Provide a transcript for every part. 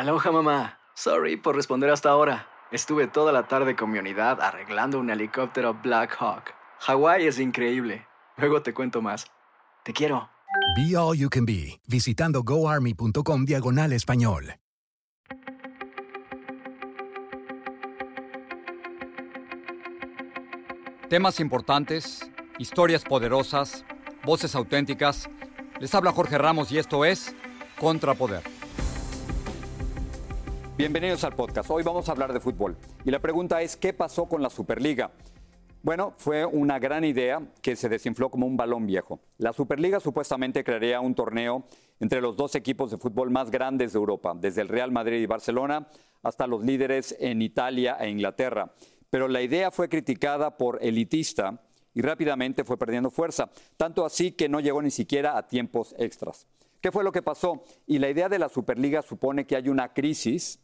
Aloha mamá. Sorry por responder hasta ahora. Estuve toda la tarde con mi unidad arreglando un helicóptero Black Hawk. Hawái es increíble. Luego te cuento más. Te quiero. Be All You Can Be, visitando goarmy.com diagonal español. Temas importantes, historias poderosas, voces auténticas. Les habla Jorge Ramos y esto es Contrapoder. Bienvenidos al podcast. Hoy vamos a hablar de fútbol. Y la pregunta es, ¿qué pasó con la Superliga? Bueno, fue una gran idea que se desinfló como un balón viejo. La Superliga supuestamente crearía un torneo entre los dos equipos de fútbol más grandes de Europa, desde el Real Madrid y Barcelona hasta los líderes en Italia e Inglaterra. Pero la idea fue criticada por elitista y rápidamente fue perdiendo fuerza, tanto así que no llegó ni siquiera a tiempos extras. ¿Qué fue lo que pasó? Y la idea de la Superliga supone que hay una crisis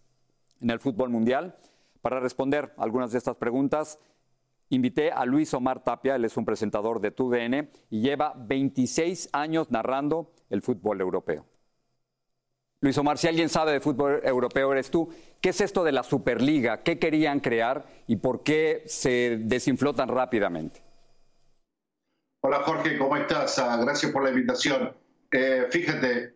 en el fútbol mundial. Para responder algunas de estas preguntas, invité a Luis Omar Tapia, él es un presentador de TUDN y lleva 26 años narrando el fútbol europeo. Luis Omar, si alguien sabe de fútbol europeo eres tú. ¿Qué es esto de la Superliga? ¿Qué querían crear y por qué se desinfló tan rápidamente? Hola Jorge, ¿cómo estás? Ah, gracias por la invitación. Eh, fíjate,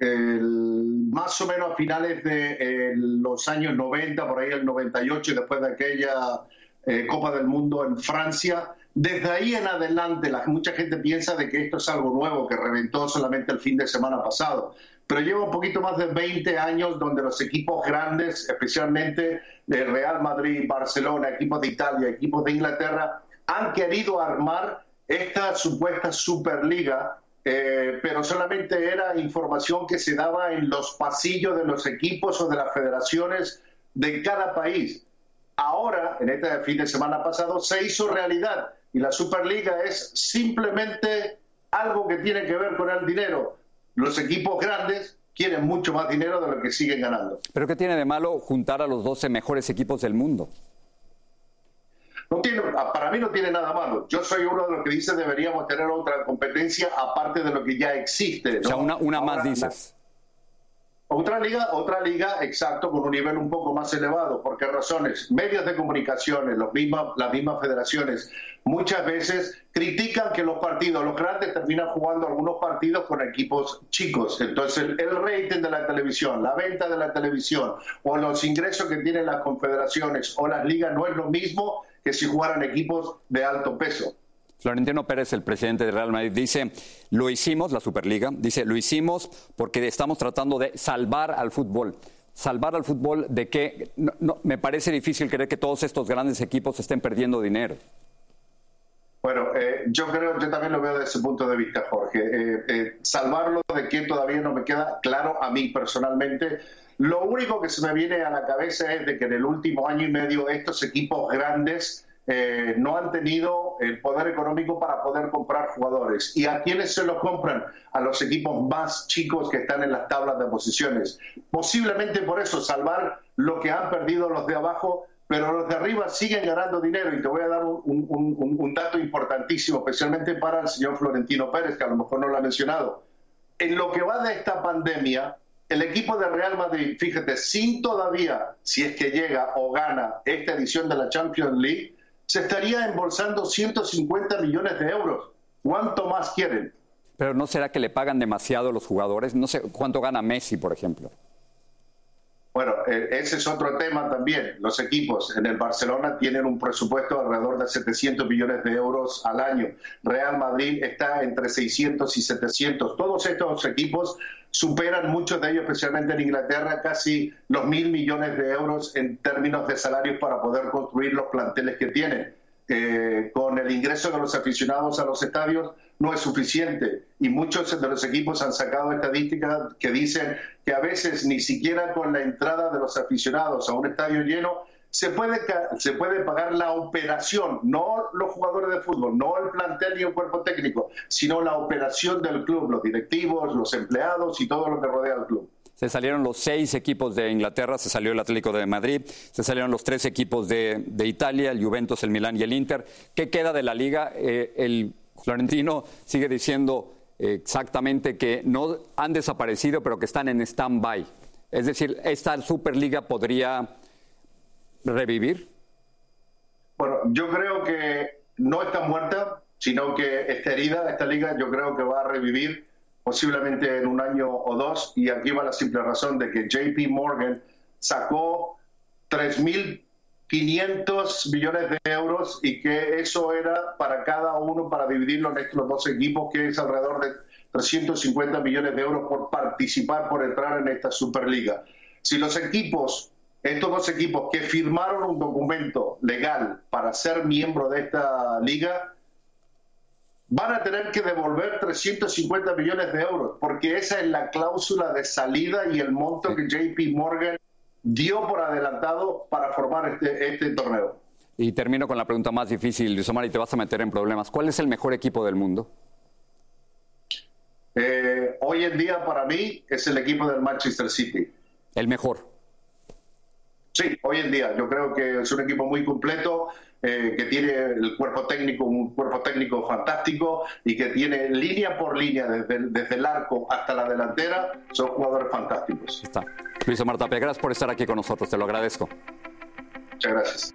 más o menos a finales de los años 90, por ahí el 98, después de aquella eh, Copa del Mundo en Francia. Desde ahí en adelante, la, mucha gente piensa de que esto es algo nuevo, que reventó solamente el fin de semana pasado. Pero lleva un poquito más de 20 años donde los equipos grandes, especialmente de Real Madrid, Barcelona, equipos de Italia, equipos de Inglaterra, han querido armar esta supuesta Superliga eh, pero solamente era información que se daba en los pasillos de los equipos o de las federaciones de cada país. Ahora, en este fin de semana pasado, se hizo realidad y la Superliga es simplemente algo que tiene que ver con el dinero. Los equipos grandes quieren mucho más dinero de lo que siguen ganando. ¿Pero qué tiene de malo juntar a los 12 mejores equipos del mundo? No tiene, para mí no tiene nada malo. Yo soy uno de los que dice deberíamos tener otra competencia aparte de lo que ya existe. O sea, una, una más dices. Otra liga, otra liga, exacto, con un nivel un poco más elevado. ¿Por qué razones? Medios de comunicaciones, los mismas, las mismas federaciones, muchas veces critican que los partidos, los grandes, terminan jugando algunos partidos con equipos chicos. Entonces, el, rating de la televisión, la venta de la televisión o los ingresos que tienen las confederaciones o las ligas no es lo mismo que si jugaran equipos de alto peso. Florentino Pérez, el presidente de Real Madrid, dice, lo hicimos, la Superliga, dice, lo hicimos porque estamos tratando de salvar al fútbol. Salvar al fútbol de que no, me parece difícil creer que todos estos grandes equipos estén perdiendo dinero. Bueno, eh, yo creo, yo también lo veo desde ese punto de vista, Jorge. Eh, eh, salvarlo de que todavía no me queda claro a mí personalmente. Lo único que se me viene a la cabeza es de que en el último año y medio estos equipos grandes eh, no han tenido el poder económico para poder comprar jugadores. ¿Y a quiénes se los compran? A los equipos más chicos que están en las tablas de posiciones. Posiblemente por eso salvar lo que han perdido los de abajo, pero los de arriba siguen ganando dinero. Y te voy a dar un, un dato importantísimo, especialmente para el señor Florentino Pérez, que a lo mejor no lo ha mencionado. En lo que va de esta pandemia, el equipo de Real Madrid, fíjate, sin todavía, si es que llega o gana esta edición de la Champions League, se estaría embolsando 150 millones de euros. ¿Cuánto más quieren? Pero ¿no será que le pagan demasiado a los jugadores? No sé cuánto gana Messi, por ejemplo. Bueno, eh, ese es otro tema también. Los equipos en el Barcelona tienen un presupuesto de alrededor de 700 millones de euros al año. Real Madrid está entre 600 y 700. Todos estos equipos superan, muchos de ellos, especialmente en Inglaterra, casi los mil millones de euros en términos de salarios para poder construir los planteles que tienen. Con el ingreso de los aficionados a los estadios no es suficiente y muchos de los equipos han sacado estadísticas que dicen que a veces ni siquiera con la entrada de los aficionados a un estadio lleno se puede, se puede pagar la operación, no los jugadores de fútbol, no el plantel ni el cuerpo técnico, sino la operación del club, los directivos, los empleados y todo lo que rodea al club. Se salieron los seis equipos de Inglaterra, se salió el Atlético de Madrid, se salieron los tres equipos de, Italia, el Juventus, el Milán y el Inter. ¿Qué queda de la liga? Eh, el Florentino sigue diciendo exactamente que no han desaparecido, pero que están en stand-by. Es decir, ¿esta Superliga podría revivir? Bueno, yo creo que no está muerta, sino que está herida esta liga. Yo creo que va a revivir posiblemente en un año o dos. Y aquí va la simple razón de que JP Morgan sacó 3.500 millones de euros y que eso era para cada uno, para dividirlo en estos dos equipos, que es alrededor de 350 millones de euros por participar, por entrar en esta Superliga. Si los equipos, estos dos equipos que firmaron un documento legal para ser miembro de esta liga, van a tener que devolver 350 millones de euros, porque esa es la cláusula de salida y el monto que JP Morgan dio por adelantado para formar este, este torneo. Y termino con la pregunta más difícil, Luis Omar, y te vas a meter en problemas. ¿Cuál es el mejor equipo del mundo? Eh, hoy en día para mí es el equipo del Manchester City. El mejor. Sí, hoy en día yo creo que es un equipo muy completo, eh, que tiene el cuerpo técnico, un cuerpo técnico fantástico y que tiene línea por línea, desde, desde el arco hasta la delantera, son jugadores fantásticos. Está. Luis Omar Tapia, gracias por estar aquí con nosotros, te lo agradezco. Muchas gracias.